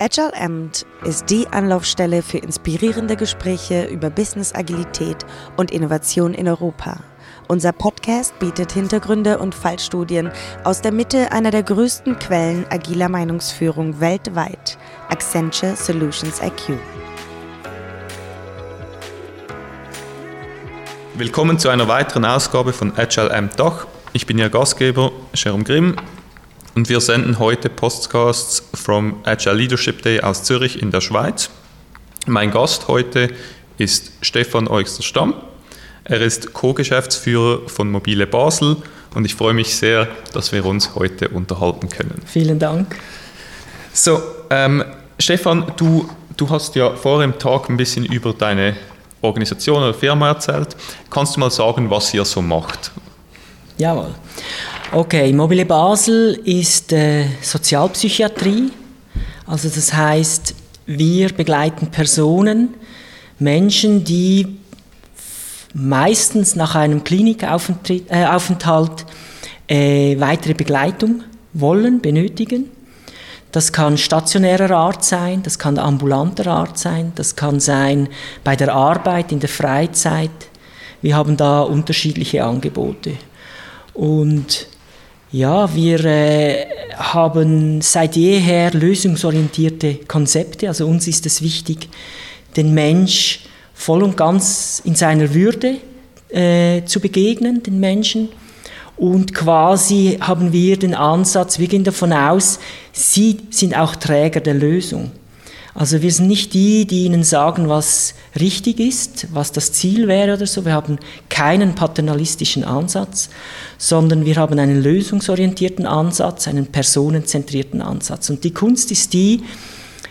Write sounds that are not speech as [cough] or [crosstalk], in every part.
Agile Amt ist die Anlaufstelle für inspirierende Gespräche über Business Agilität und Innovation in Europa. Unser Podcast bietet Hintergründe und Fallstudien aus der Mitte einer der größten Quellen agiler Meinungsführung weltweit, Accenture Solutions IQ. Willkommen zu einer weiteren Ausgabe von Agile Amt Dach. Ich bin Ihr Gastgeber, Jerome Grimm, und wir senden heute Podcasts from Agile Leadership Day aus Zürich in der Schweiz. Mein Gast heute ist Stefan Eugster-Stamm. Er ist Co-Geschäftsführer von Mobile Basel und ich freue mich sehr, dass wir uns heute unterhalten können. Vielen Dank. So, ähm, Stefan, du, du hast ja vor dem Tag ein bisschen über deine Organisation oder Firma erzählt. Kannst du mal sagen, was ihr so macht? Jawohl. Okay, Mobile Basel ist äh, Sozialpsychiatrie. Also das heißt, wir begleiten Personen, Menschen, die meistens nach einem Klinikaufenthalt äh, äh, weitere Begleitung wollen, benötigen. Das kann stationärer Art sein, das kann ambulanter Art sein, das kann sein bei der Arbeit, in der Freizeit. Wir haben da unterschiedliche Angebote. Und ja, wir äh, haben seit jeher lösungsorientierte Konzepte. Also uns ist es wichtig, den Mensch voll und ganz in seiner Würde äh, zu begegnen, den Menschen. Und quasi haben wir den Ansatz, wir gehen davon aus, sie sind auch Träger der Lösung. Also wir sind nicht die, die ihnen sagen, was richtig ist, was das Ziel wäre oder so. Wir haben keinen paternalistischen Ansatz, sondern wir haben einen lösungsorientierten Ansatz, einen personenzentrierten Ansatz. Und die Kunst ist die,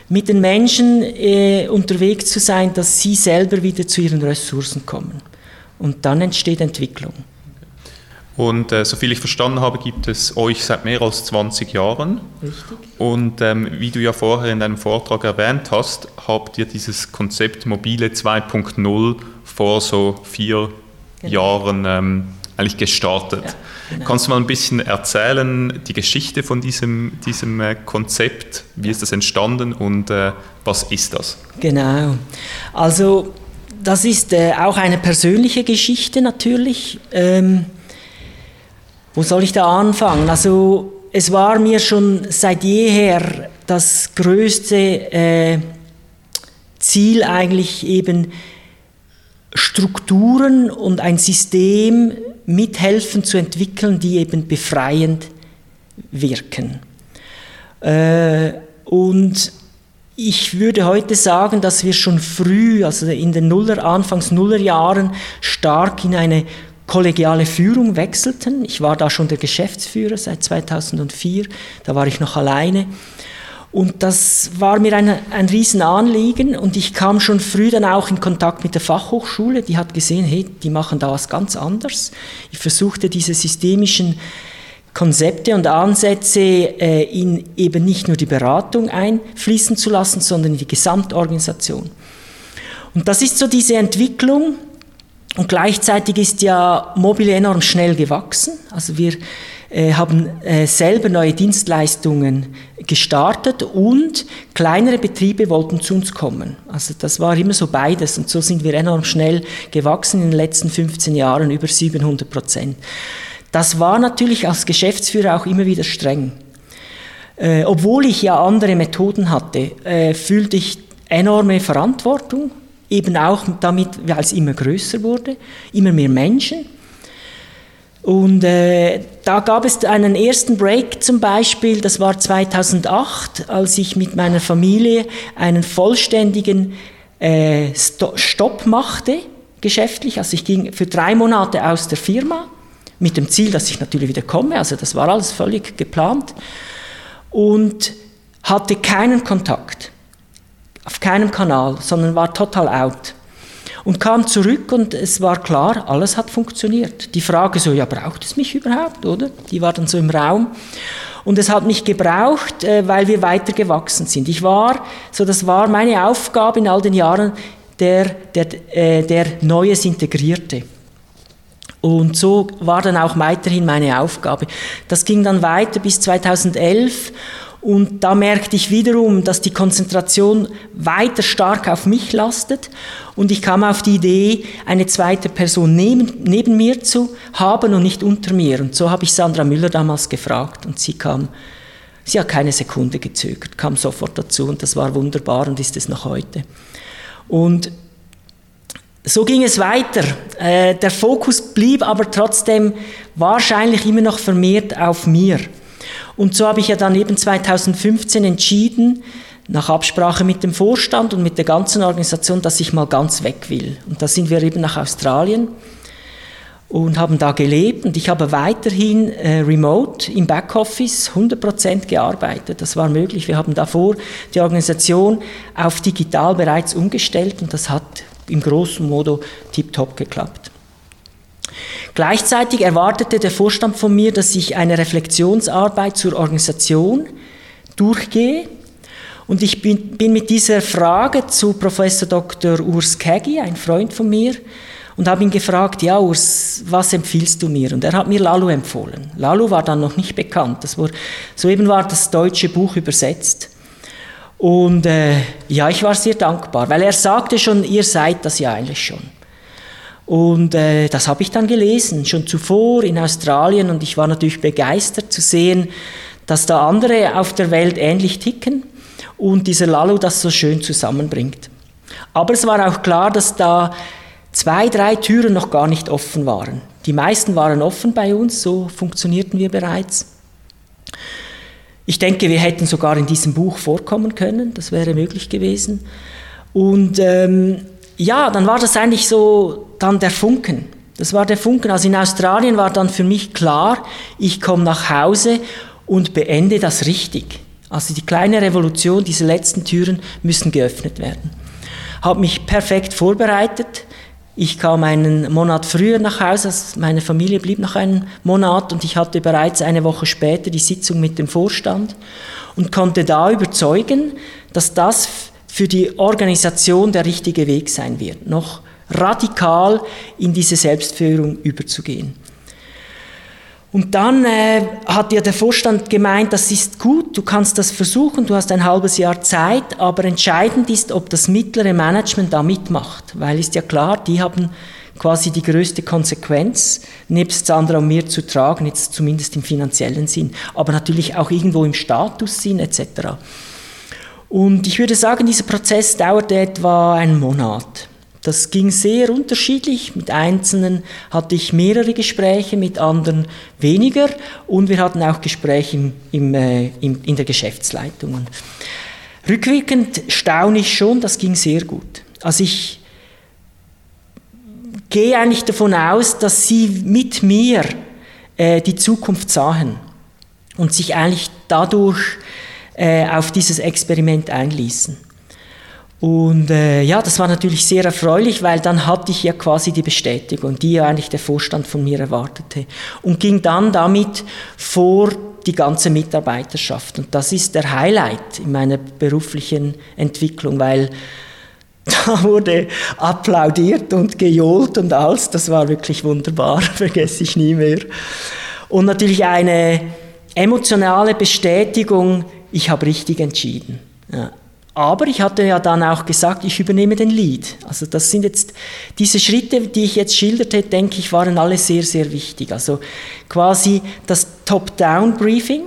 mit den Menschen äh, unterwegs zu sein, dass sie selber wieder zu ihren Ressourcen kommen. Und dann entsteht Entwicklung. Und äh, soviel ich verstanden habe, gibt es euch seit mehr als 20 Jahren. Richtig. Und ähm, wie du ja vorher in deinem Vortrag erwähnt hast, habt ihr dieses Konzept Mobile 2.0 vor so vier genau. Jahren ähm, eigentlich gestartet. Ja, genau. Kannst du mal ein bisschen erzählen, die Geschichte von diesem, diesem äh, Konzept? Wie ist das entstanden und äh, was ist das? Genau. Also, das ist äh, auch eine persönliche Geschichte natürlich. Ähm, wo soll ich da anfangen? Also es war mir schon seit jeher das größte äh, Ziel eigentlich eben Strukturen und ein System mithelfen zu entwickeln, die eben befreiend wirken. Äh, und ich würde heute sagen, dass wir schon früh, also in den Nuller, Anfangs Nullerjahren, stark in eine kollegiale Führung wechselten. Ich war da schon der Geschäftsführer seit 2004, da war ich noch alleine. Und das war mir ein, ein Riesenanliegen und ich kam schon früh dann auch in Kontakt mit der Fachhochschule, die hat gesehen, hey, die machen da was ganz anderes. Ich versuchte diese systemischen Konzepte und Ansätze äh, in eben nicht nur die Beratung einfließen zu lassen, sondern in die Gesamtorganisation. Und das ist so diese Entwicklung, und gleichzeitig ist ja Mobile enorm schnell gewachsen. Also wir äh, haben äh, selber neue Dienstleistungen gestartet und kleinere Betriebe wollten zu uns kommen. Also das war immer so beides und so sind wir enorm schnell gewachsen in den letzten 15 Jahren über 700 Prozent. Das war natürlich als Geschäftsführer auch immer wieder streng. Äh, obwohl ich ja andere Methoden hatte, fühlte ich enorme Verantwortung Eben auch damit, weil es immer größer wurde, immer mehr Menschen. Und äh, da gab es einen ersten Break zum Beispiel, das war 2008, als ich mit meiner Familie einen vollständigen äh, Stopp machte, geschäftlich. Also ich ging für drei Monate aus der Firma, mit dem Ziel, dass ich natürlich wieder komme, also das war alles völlig geplant. Und hatte keinen Kontakt auf keinem Kanal, sondern war total out. Und kam zurück und es war klar, alles hat funktioniert. Die Frage so, ja, braucht es mich überhaupt, oder? Die war dann so im Raum. Und es hat mich gebraucht, äh, weil wir weiter gewachsen sind. Ich war, so das war meine Aufgabe in all den Jahren, der, der, äh, der Neues integrierte. Und so war dann auch weiterhin meine Aufgabe. Das ging dann weiter bis 2011 Und da merkte ich wiederum, dass die Konzentration weiter stark auf mich lastet. Und ich kam auf die Idee, eine zweite Person neben, neben mir zu haben und nicht unter mir. Und so habe ich Sandra Müller damals gefragt und sie kam, sie hat keine Sekunde gezögert, kam sofort dazu und das war wunderbar und ist es noch heute. Und so ging es weiter. Äh, der Fokus blieb aber trotzdem wahrscheinlich immer noch vermehrt auf mir. Und so habe ich ja dann eben 2015 entschieden, nach Absprache mit dem Vorstand und mit der ganzen Organisation, dass ich mal ganz weg will. Und da sind wir eben nach Australien und haben da gelebt und ich habe weiterhin äh, remote im Backoffice 100% gearbeitet. Das war möglich. Wir haben davor die Organisation auf digital bereits umgestellt und das hat im großen Modo tiptop geklappt. Gleichzeitig erwartete der Vorstand von mir, dass ich eine Reflexionsarbeit zur Organisation durchgehe. Und ich bin, bin mit dieser Frage zu Professor Dr. Urs Kegi, ein Freund von mir, und habe ihn gefragt, ja Urs, was empfiehlst du mir? Und er hat mir Lalu empfohlen. Lalu war dann noch nicht bekannt. Das war, soeben war das deutsche Buch übersetzt. Und äh, ja, ich war sehr dankbar, weil er sagte schon, ihr seid das ja eigentlich schon. Und äh, das habe ich dann gelesen, schon zuvor in Australien. Und ich war natürlich begeistert zu sehen, dass da andere auf der Welt ähnlich ticken und dieser Lalu das so schön zusammenbringt. Aber es war auch klar, dass da zwei, drei Türen noch gar nicht offen waren. Die meisten waren offen bei uns, so funktionierten wir bereits. Ich denke, wir hätten sogar in diesem Buch vorkommen können, das wäre möglich gewesen. Und ähm, ja, dann war das eigentlich so dann der Funken. Das war der Funken. Also in Australien war dann für mich klar, ich komme nach Hause und beende das richtig. Also die kleine Revolution, diese letzten Türen müssen geöffnet werden. Habe mich perfekt vorbereitet. Ich kam einen Monat früher nach Hause, also meine Familie blieb noch einen Monat und ich hatte bereits eine Woche später die Sitzung mit dem Vorstand und konnte da überzeugen, dass das für die Organisation der richtige Weg sein wird, noch radikal in diese Selbstführung überzugehen. Und dann äh, hat ja der Vorstand gemeint, das ist gut, du kannst das versuchen, du hast ein halbes Jahr Zeit, aber entscheidend ist, ob das mittlere Management da mitmacht, weil ist ja klar, die haben quasi die größte Konsequenz, nebst Sandra und mir zu tragen, jetzt zumindest im finanziellen Sinn, aber natürlich auch irgendwo im Statussinn etc. Und ich würde sagen, dieser Prozess dauerte etwa einen Monat. Das ging sehr unterschiedlich. Mit Einzelnen hatte ich mehrere Gespräche, mit anderen weniger. Und wir hatten auch Gespräche im, im, äh, im, in der Geschäftsleitung. Und rückwirkend staune ich schon, das ging sehr gut. Also ich gehe eigentlich davon aus, dass sie mit mir äh, die Zukunft sahen und sich eigentlich dadurch äh, auf dieses Experiment einließen. Und äh, ja, das war natürlich sehr erfreulich, weil dann hatte ich ja quasi die Bestätigung, die ja eigentlich der Vorstand von mir erwartete. Und ging dann damit vor die ganze Mitarbeiterschaft. Und das ist der Highlight in meiner beruflichen Entwicklung, weil [laughs] da wurde applaudiert und gejohlt und alles. Das war wirklich wunderbar, [laughs] vergesse ich nie mehr. Und natürlich eine emotionale Bestätigung, ich habe richtig entschieden. Ja. Aber ich hatte ja dann auch gesagt, ich übernehme den Lead. Also das sind jetzt diese Schritte, die ich jetzt schilderte, denke ich, waren alle sehr, sehr wichtig. Also quasi das Top-Down-Briefing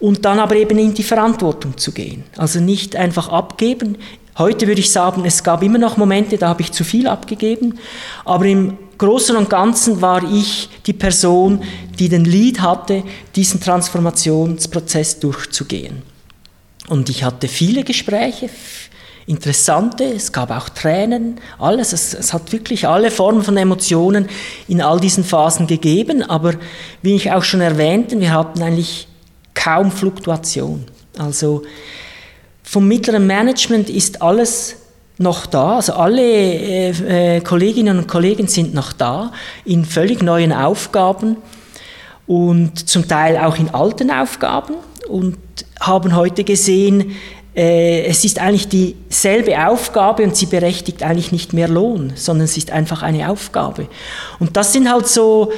und dann aber eben in die Verantwortung zu gehen. Also nicht einfach abgeben. Heute würde ich sagen, es gab immer noch Momente, da habe ich zu viel abgegeben, aber im Großen und Ganzen war ich die Person, die den Lead hatte, diesen Transformationsprozess durchzugehen. Und ich hatte viele Gespräche, interessante, es gab auch Tränen, alles. Es, es, hat wirklich alle Formen von Emotionen in all diesen Phasen gegeben, aber wie ich auch schon erwähnte, wir hatten eigentlich kaum Fluktuation. Also vom mittleren Management ist alles noch da. Also alle äh, äh, Kolleginnen und Kollegen sind noch da in völlig neuen Aufgaben und zum Teil auch in alten Aufgaben und haben heute gesehen, äh, es ist eigentlich dieselbe Aufgabe und sie berechtigt eigentlich nicht mehr Lohn, sondern es ist einfach eine Aufgabe. Und das sind halt so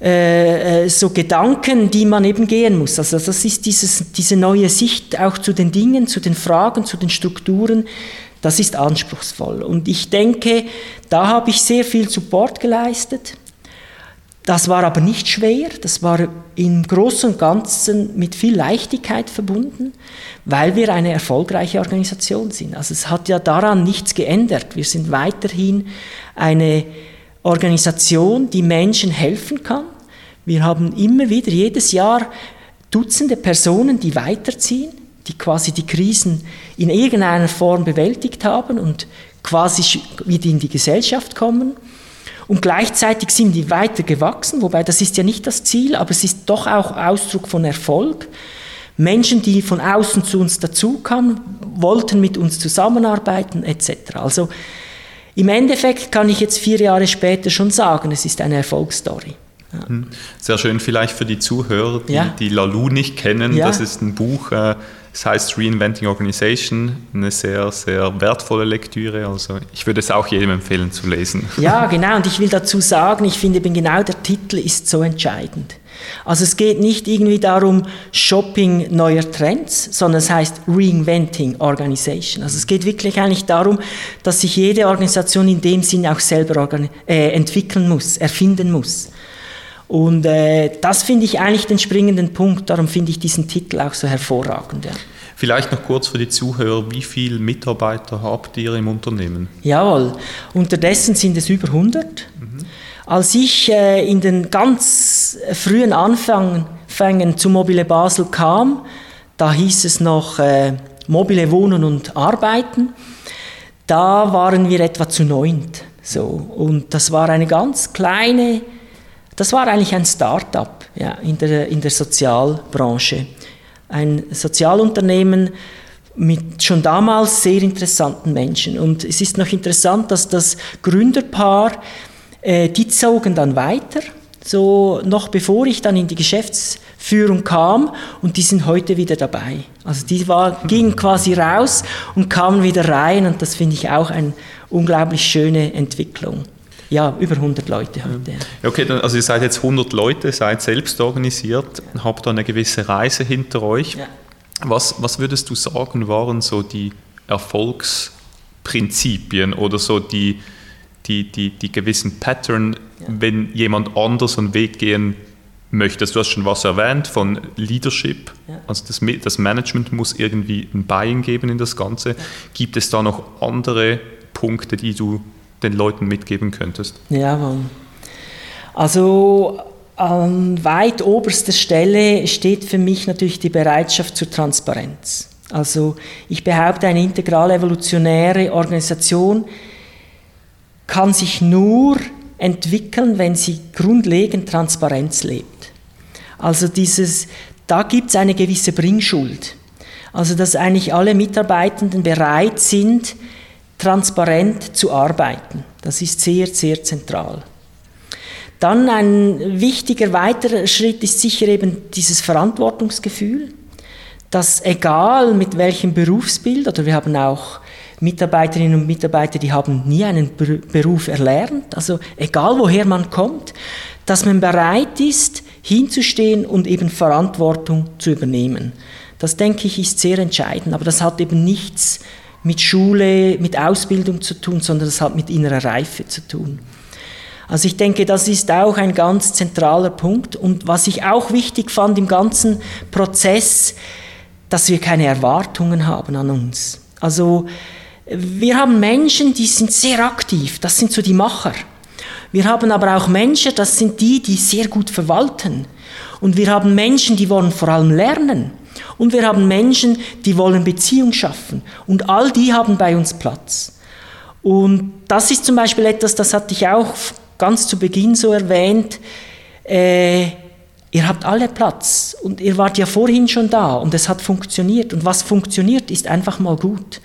äh, so Gedanken, die man eben gehen muss. Also das ist dieses, diese neue Sicht auch zu den Dingen, zu den Fragen, zu den Strukturen, das ist anspruchsvoll. Und ich denke, da habe ich sehr viel Support geleistet. Das war aber nicht schwer, das war im Großen und Ganzen mit viel Leichtigkeit verbunden, weil wir eine erfolgreiche Organisation sind. Also es hat ja daran nichts geändert. Wir sind weiterhin eine Organisation, die Menschen helfen kann. Wir haben immer wieder jedes Jahr Dutzende Personen, die weiterziehen, die quasi die Krisen in irgendeiner Form bewältigt haben und quasi wieder in die Gesellschaft kommen. Und gleichzeitig sind die weiter gewachsen, wobei das ist ja nicht das Ziel, aber es ist doch auch Ausdruck von Erfolg. Menschen, die von außen zu uns dazukamen, wollten mit uns zusammenarbeiten etc. Also im Endeffekt kann ich jetzt vier Jahre später schon sagen, es ist eine Erfolgsstory. Ja. Hm. Sehr schön vielleicht für die Zuhörer, die, ja. die Lalu nicht kennen. Ja. Das ist ein Buch, äh, es heißt Reinventing Organization, eine sehr, sehr wertvolle Lektüre. Also ich würde es auch jedem empfehlen zu lesen. [laughs] Ja, genau. Und ich will dazu sagen, ich finde eben genau der Titel ist so entscheidend. Also es geht nicht irgendwie darum, Shopping neuer Trends, sondern es heißt Reinventing Organization. Also es geht wirklich eigentlich darum, dass sich jede Organisation in dem Sinn auch selber äh, entwickeln muss, erfinden muss. Und äh, das finde ich eigentlich den springenden Punkt, darum finde ich diesen Titel auch so hervorragend. Ja. Vielleicht noch kurz für die Zuhörer, wie viele Mitarbeiter habt ihr im Unternehmen? Jawohl, unterdessen sind es über 100. Mhm. Als ich äh, in den ganz frühen Anfängen zu Mobile Basel kam, da hieß es noch äh, Mobile Wohnen und Arbeiten, da waren wir etwa zu neunt. So. Und das war eine ganz kleine, das war eigentlich ein Start-up ja, in, der, in der Sozialbranche. Ein Sozialunternehmen, mit schon damals sehr interessanten Menschen. Und es ist noch interessant, dass das Gründerpaar äh, die zogen dann weiter, so noch bevor ich dann in die Geschäftsführung kam und die sind heute wieder dabei. Also die war, gingen quasi raus und kamen wieder rein und das finde ich auch eine unglaublich schöne Entwicklung. Ja, über 100 Leute heute. Ja. Okay, dann, also ihr seid jetzt 100 Leute, seid selbst organisiert, habt da eine gewisse Reise hinter euch. Ja. Was, was würdest du sagen, waren so die Erfolgsprinzipien oder so die, die, die, die gewissen Pattern, ja. wenn jemand anders einen Weg gehen möchte. Du hast schon was erwähnt von Leadership, ja. also das, das, Management muss irgendwie ein Buy-in geben in das Ganze. Ja. Gibt es da noch andere Punkte, die du den Leuten mitgeben könntest? Ja, also an weit oberster Stelle steht für mich natürlich die Bereitschaft zur Transparenz. Also ich behaupte, eine integral evolutionäre Organisation kann sich nur entwickeln, wenn sie grundlegend Transparenz lebt. Also dieses, da gibt es eine gewisse Bringschuld. Also dass eigentlich alle Mitarbeitenden bereit sind, transparent zu arbeiten. Das ist sehr, sehr zentral. Dann ein wichtiger weiterer Schritt ist sicher eben dieses Verantwortungsgefühl, dass egal mit welchem Berufsbild, oder wir haben auch Mitarbeiterinnen und Mitarbeiter, die haben nie einen Beruf erlernt, also egal woher man kommt, dass man bereit ist, hinzustehen und eben Verantwortung zu übernehmen. Das denke ich ist sehr entscheidend, aber das hat eben nichts mit Schule, mit Ausbildung zu tun, sondern das hat mit innerer Reife zu tun. Also ich denke, das ist auch ein ganz zentraler Punkt. Und was ich auch wichtig fand im ganzen Prozess, dass wir keine Erwartungen haben an uns. Also wir haben Menschen, die sind sehr aktiv, das sind so die Macher. Wir haben aber auch Menschen, das sind die, die sehr gut verwalten. Und wir haben Menschen, die wollen vor allem lernen. Und wir haben Menschen, die wollen Beziehung schaffen. Und all die haben bei uns Platz. Und das ist zum Beispiel etwas, das hatte ich auch ganz zu Beginn so erwähnt. Äh, ihr habt alle Platz und ihr wart ja vorhin schon da und es hat funktioniert. Und was funktioniert, ist einfach mal gut.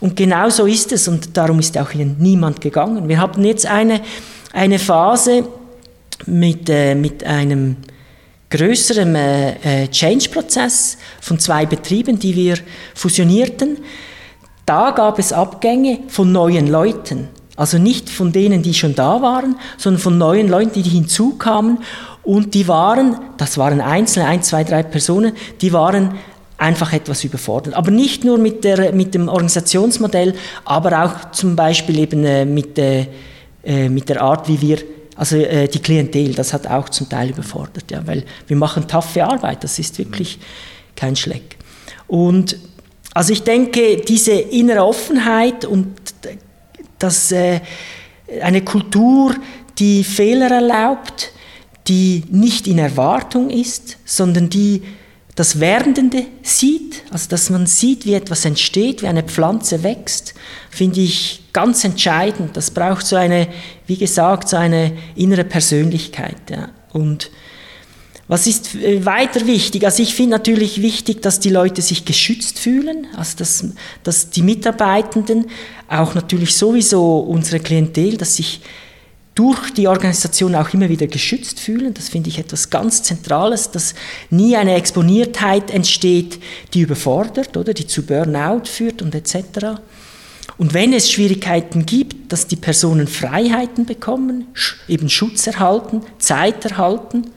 Und genau so ist es und darum ist auch hier niemand gegangen. Wir haben jetzt eine, eine Phase mit, äh, mit einem größeren äh, äh, Change-Prozess von zwei Betrieben, die wir fusionierten. Da gab es Abgänge von neuen Leuten. Also nicht von denen, die schon da waren, sondern von neuen Leuten, die hinzukamen. Und die waren, das waren Einzelne, ein, zwei, drei Personen, die waren einfach etwas überfordert. Aber nicht nur mit, der, mit dem Organisationsmodell, aber auch zum Beispiel eben äh, mit, äh mit der Art, wie wir, also äh, die Klientel, das hat auch zum Teil überfordert, ja, weil wir machen taffe Arbeit, das ist wirklich kein Schleck. Und also ich denke, diese innere Offenheit und das, äh, eine Kultur, die Fehler erlaubt, die nicht in Erwartung ist, sondern die das Werdende sieht, also dass man sieht, wie etwas entsteht, wie eine Pflanze wächst, finde ich ganz entscheidend. Das braucht so eine, wie gesagt, so eine innere Persönlichkeit. Ja. Und was ist äh, weiter wichtig? Also ich finde natürlich wichtig, dass die Leute sich geschützt fühlen, also dass, dass die Mitarbeitenden, auch natürlich sowieso unsere Klientel, dass sich durch die Organisation auch immer wieder geschützt fühlen. Das finde ich etwas ganz Zentrales, dass nie eine Exponiertheit entsteht, die überfordert oder die zu Burnout führt und etc. Und wenn es Schwierigkeiten gibt, dass die Personen Freiheiten bekommen, eben Schutz erhalten, Zeit erhalten,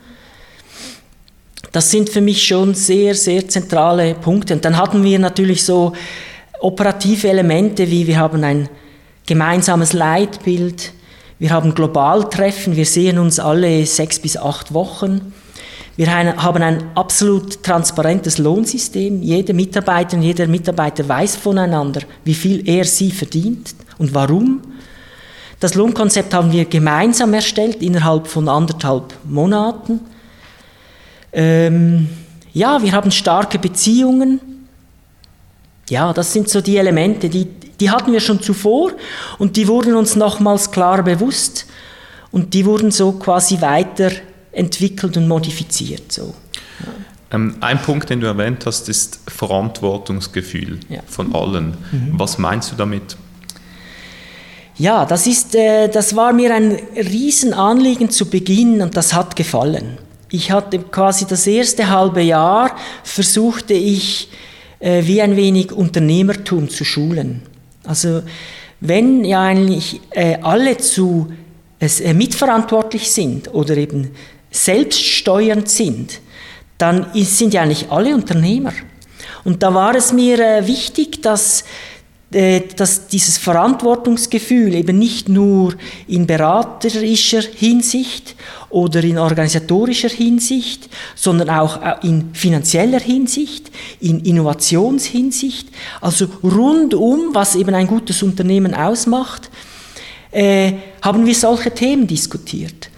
das sind für mich schon sehr, sehr zentrale Punkte. Und dann hatten wir natürlich so operative Elemente, wie wir haben ein gemeinsames Leitbild, wir haben Globaltreffen, wir sehen uns alle sechs bis acht Wochen. Wir haben ein absolut transparentes Lohnsystem. Jede Mitarbeiterin, jeder Mitarbeiter weiß voneinander, wie viel er sie verdient und warum. Das Lohnkonzept haben wir gemeinsam erstellt innerhalb von anderthalb Monaten. Ähm, ja, wir haben starke Beziehungen. Ja, das sind so die Elemente, die, die hatten wir schon zuvor und die wurden uns nochmals klar bewusst und die wurden so quasi weiterentwickelt und modifiziert. So. Ähm, ein Punkt, den du erwähnt hast, ist Verantwortungsgefühl ja. von allen. Mhm. Was meinst du damit? Ja, das, ist, äh, das war mir ein Riesenanliegen zu Beginn und das hat gefallen. Ich hatte quasi das erste halbe Jahr, versuchte ich äh, wie ein wenig Unternehmertum zu schulen. Also wenn ja eigentlich äh, alle zu äh, mitverantwortlich sind oder eben selbststeuernd sind, dann sind ja eigentlich alle Unternehmer. Und da war es mir äh, wichtig, dass dass dieses Verantwortungsgefühl eben nicht nur in beraterischer Hinsicht oder in organisatorischer Hinsicht, sondern auch äh, in finanzieller Hinsicht, in Innovationshinsicht, also rundum, was eben ein gutes Unternehmen ausmacht, äh, haben wir solche Themen diskutiert.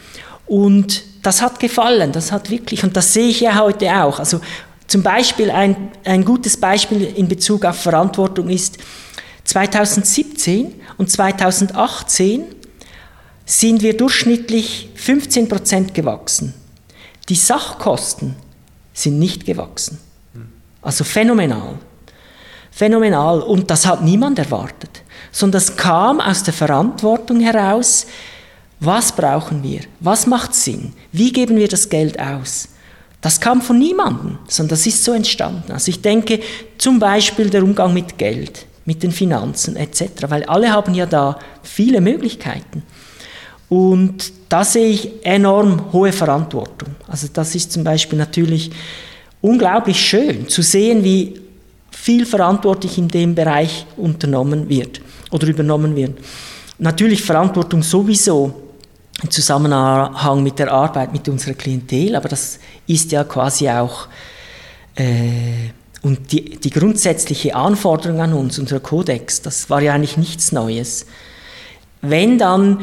Und das hat gefallen, das hat wirklich, und das sehe ich ja heute auch. Also zum Beispiel ein, ein gutes Beispiel in Bezug auf Verantwortung ist, 2017 und 2018 sind wir durchschnittlich 15 Prozent gewachsen. Die Sachkosten sind nicht gewachsen. Also phänomenal. Phänomenal. Und das hat niemand erwartet. Sondern das kam aus der Verantwortung heraus, was brauchen wir? Was macht Sinn? Wie geben wir das Geld aus? Das kam von niemandem, sondern das ist so entstanden. Also ich denke zum Beispiel der Umgang mit Geld mit den Finanzen etc., weil alle haben ja da viele Möglichkeiten. Und da sehe ich enorm hohe Verantwortung. Also das ist zum Beispiel natürlich unglaublich schön zu sehen, wie viel verantwortlich in dem Bereich unternommen wird oder übernommen wird. Natürlich Verantwortung sowieso im Zusammenhang mit der Arbeit mit unserer Klientel, aber das ist ja quasi auch äh, und die, die grundsätzliche Anforderung an uns, unser Kodex, das war ja eigentlich nichts Neues. Wenn dann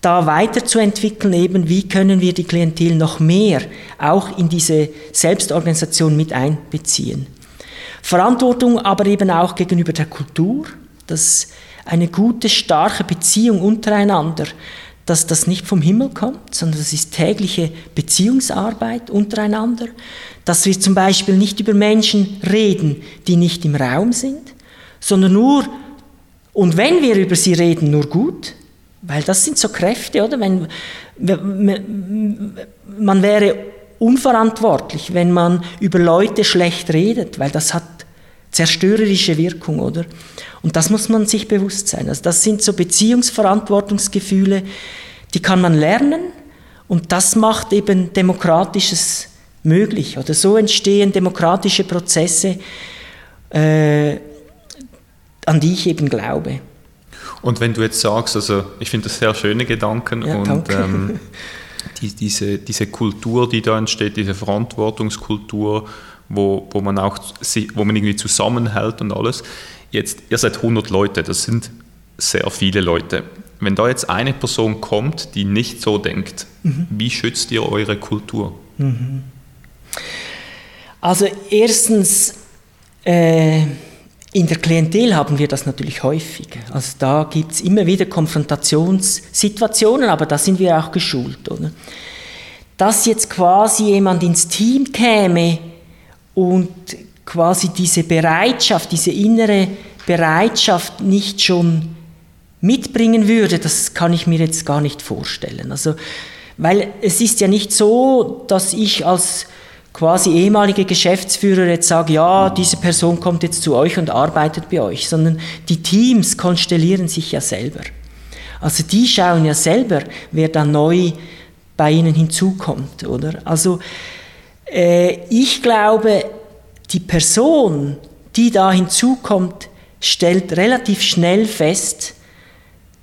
da weiterzuentwickeln, eben wie können wir die Klientel noch mehr auch in diese Selbstorganisation mit einbeziehen. Verantwortung aber eben auch gegenüber der Kultur, dass eine gute, starke Beziehung untereinander, dass das nicht vom Himmel kommt, sondern das ist tägliche Beziehungsarbeit untereinander, dass wir zum Beispiel nicht über Menschen reden, die nicht im Raum sind, sondern nur, und wenn wir über sie reden, nur gut, weil das sind so Kräfte, oder? Wenn, man wäre unverantwortlich, wenn man über Leute schlecht redet, weil das hat zerstörerische Wirkung, oder? Und das muss man sich bewusst sein. Also das sind so Beziehungsverantwortungsgefühle, die kann man lernen Und das macht eben Demokratisches möglich. Oder so entstehen demokratische Prozesse, äh, an die ich eben glaube. Und wenn du jetzt sagst, also ich finde das sehr schöne Gedanken ja, und ähm, [laughs] die, diese, diese Kultur, die da entsteht, diese Verantwortungskultur, wo, wo man auch wo man irgendwie zusammenhält und alles. Jetzt, ihr seid 100 Leute, das sind sehr viele Leute. Wenn da jetzt eine Person kommt, die nicht so denkt, mhm. wie schützt ihr eure Kultur? Mhm. Also erstens, äh, in der Klientel haben wir das natürlich häufig. Also da gibt es immer wieder Konfrontationssituationen, aber da sind wir auch geschult. Oder? Dass jetzt quasi jemand ins Team käme und quasi diese Bereitschaft, diese innere Bereitschaft nicht schon mitbringen würde, das kann ich mir jetzt gar nicht vorstellen. Also, weil es ist ja nicht so, dass ich als quasi ehemalige Geschäftsführer jetzt sage, ja, diese Person kommt jetzt zu euch und arbeitet bei euch, sondern die Teams konstellieren sich ja selber. Also die schauen ja selber, wer da neu bei ihnen hinzukommt, oder? Also ich glaube, die Person, die da hinzukommt, stellt relativ schnell fest,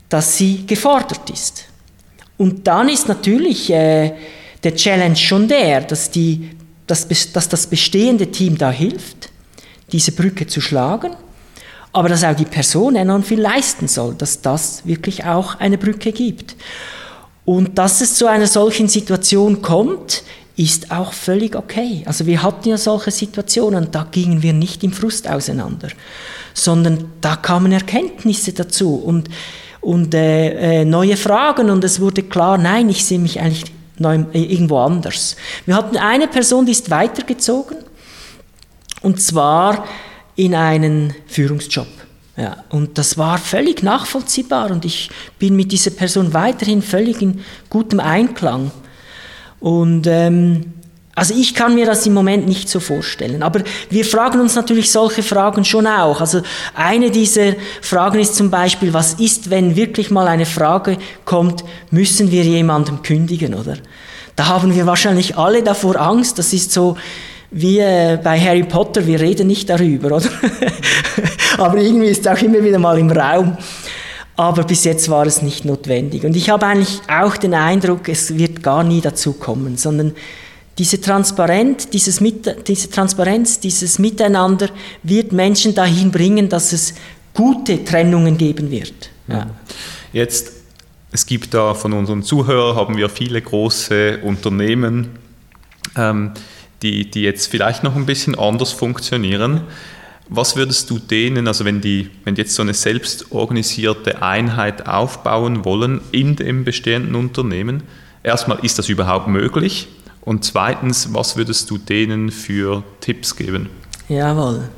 dass sie gefordert ist. Und dann ist natürlich äh, der Challenge schon der, dass die dass, dass das bestehende Team da hilft, diese Brücke zu schlagen, aber dass auch die Person enorm viel leisten soll, dass das wirklich auch eine Brücke gibt. Und dass es zu einer solchen Situation kommt, ist auch völlig okay. Also wir hatten ja solche Situationen, da gingen wir nicht im Frust auseinander, sondern da kamen Erkenntnisse dazu und, und äh, äh neue Fragen und es wurde klar, nein, ich sehe mich eigentlich äh, irgendwo anders. Wir hatten eine Person, die ist weitergezogen und zwar in einen Führungsjob. Ja, und das war völlig nachvollziehbar und ich bin mit dieser Person weiterhin völlig in gutem Einklang. Und ähm, also ich kann mir das im Moment nicht so vorstellen. Aber wir fragen uns natürlich solche Fragen schon auch. Also eine dieser Fragen ist zum Beispiel, was ist, wenn wirklich mal eine Frage kommt, müssen wir jemandem kündigen, oder? Da haben wir wahrscheinlich alle davor Angst. Das ist so wie äh, bei Harry Potter, wir reden nicht darüber, oder? [laughs] Aber irgendwie ist es auch immer wieder mal im Raum. Aber bis jetzt war es nicht notwendig. Und ich habe eigentlich auch den Eindruck, es wird gar nie dazu kommen, sondern diese Transparenz, dieses Mit, diese Transparenz, dieses Miteinander wird Menschen dahin bringen, dass es gute Trennungen geben wird. Ja. Jetzt, es gibt da von unseren Zuhörern, haben wir viele große Unternehmen, ähm, die, die jetzt vielleicht noch ein bisschen anders funktionieren. Was würdest du denen, also wenn die, wenn die jetzt so eine selbstorganisierte Einheit aufbauen wollen in dem bestehenden Unternehmen, erstmal ist das überhaupt möglich? Und zweitens, was würdest du denen für Tipps geben? Jawohl.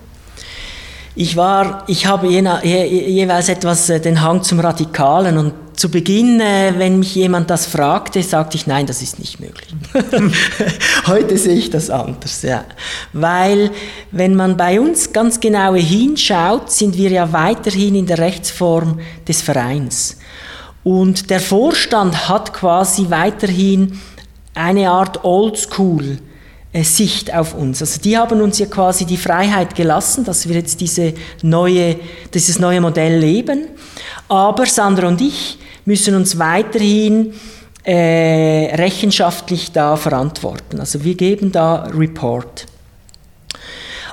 Ich war, ich habe je, je, jeweils etwas äh, den Hang zum Radikalen und zu Beginn, äh, wenn mich jemand das fragte, sagte ich, nein, das ist nicht möglich. [laughs] Heute sehe ich das anders, ja. Weil, wenn man bei uns ganz genau hinschaut, sind wir ja weiterhin in der Rechtsform des Vereins. Und der Vorstand hat quasi weiterhin eine Art Oldschool. Sicht auf uns. Also die haben uns ja quasi die Freiheit gelassen, dass wir jetzt diese neue, dieses neue Modell leben. Aber Sandra und ich müssen uns weiterhin äh, rechenschaftlich da verantworten. Also wir geben da Report.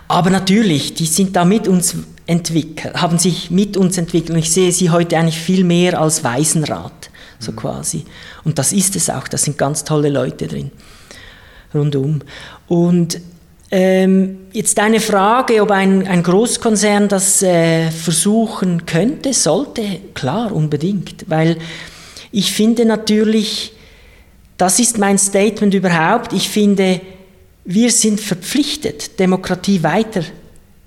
Aber natürlich, die sind da mit uns entwickelt, haben sich mit uns entwickelt. Und ich sehe sie heute eigentlich viel mehr als Waisenrat so quasi. Und das ist es auch, da sind ganz tolle Leute drin, rundum. Und ähm, jetzt eine Frage, ob ein, ein Großkonzern das äh, versuchen könnte, sollte, klar, unbedingt, weil ich finde natürlich, das ist mein Statement überhaupt, ich finde, wir sind verpflichtet, Demokratie weiter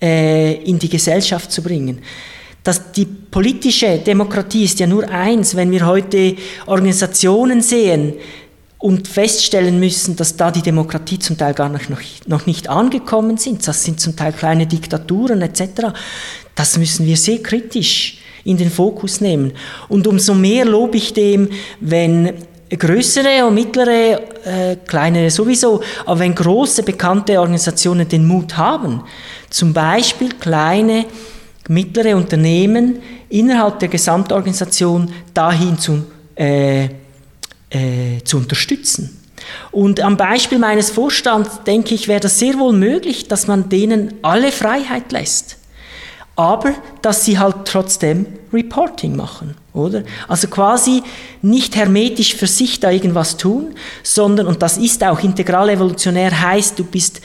äh, in die Gesellschaft zu bringen. Dass die politische Demokratie ist ja nur eins, wenn wir heute Organisationen sehen und feststellen müssen, dass da die Demokratie zum Teil gar noch, noch nicht angekommen sind, das sind zum Teil kleine Diktaturen etc., das müssen wir sehr kritisch in den Fokus nehmen. Und umso mehr lobe ich dem, wenn größere und mittlere, äh, kleinere sowieso, aber wenn große bekannte Organisationen den Mut haben, zum Beispiel kleine, mittlere Unternehmen innerhalb der Gesamtorganisation dahin zu, äh, äh, zu unterstützen. Und am Beispiel meines Vorstands denke ich, wäre das sehr wohl möglich, dass man denen alle Freiheit lässt aber dass sie halt trotzdem Reporting machen, oder? Also quasi nicht hermetisch für sich da irgendwas tun, sondern, und das ist auch integral evolutionär, heißt, du bist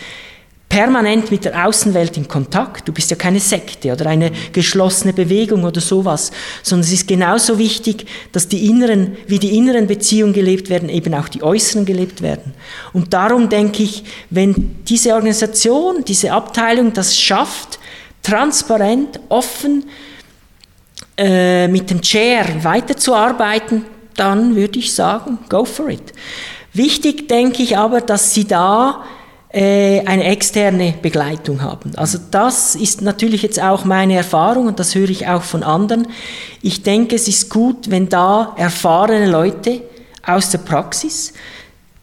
permanent mit der Außenwelt in Kontakt. Du bist ja keine Sekte oder eine geschlossene Bewegung oder sowas, sondern es ist genauso wichtig, dass die inneren, wie die inneren Beziehungen gelebt werden, eben auch die äußeren gelebt werden. Und darum denke ich, wenn diese Organisation, diese Abteilung das schafft, transparent, offen äh, mit dem Chair weiterzuarbeiten, dann würde ich sagen, go for it. Wichtig denke ich aber, dass Sie da eine externe Begleitung haben. Also das ist natürlich jetzt auch meine Erfahrung und das höre ich auch von anderen. Ich denke, es ist gut, wenn da erfahrene Leute aus der Praxis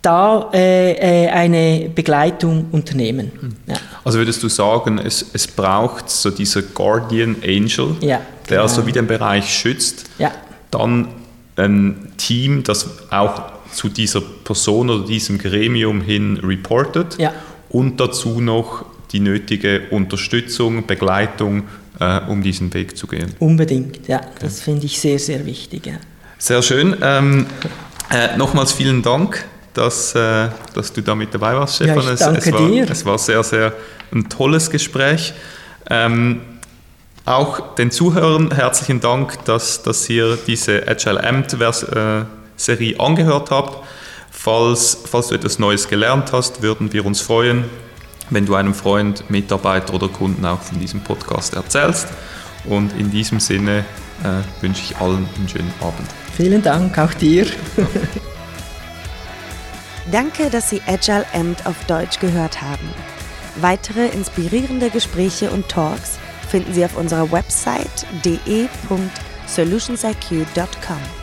da äh, äh, eine Begleitung unternehmen. Hm. Ja. Also würdest du sagen, es, es braucht so dieser Guardian Angel, ja, der genau. so wie den Bereich schützt, ja. dann ein Team, das auch zu dieser Person oder diesem Gremium hin reportet ja. und dazu noch die nötige Unterstützung, Begleitung, äh, um diesen Weg zu gehen. Unbedingt, ja, das finde ich sehr, sehr wichtig. Ja. Sehr schön. Ähm, äh, nochmals vielen Dank dass, äh, dass du da mit dabei warst, Stefan. Ja, ich danke es, es war, dir. Es war sehr, sehr ein tolles Gespräch. Ähm, auch den Zuhörern herzlichen Dank, dass, dass ihr diese Agile Amt äh, Serie angehört habt. Falls, falls du etwas Neues gelernt hast, würden wir uns freuen, wenn du einem Freund, Mitarbeiter oder Kunden auch von diesem Podcast erzählst. Und in diesem Sinne äh, wünsche ich allen einen schönen Abend. Vielen Dank, auch dir. [laughs] Danke, dass Sie Agile Amt auf Deutsch gehört haben. Weitere inspirierende Gespräche und Talks finden Sie auf unserer Website de.solutionsiq.com.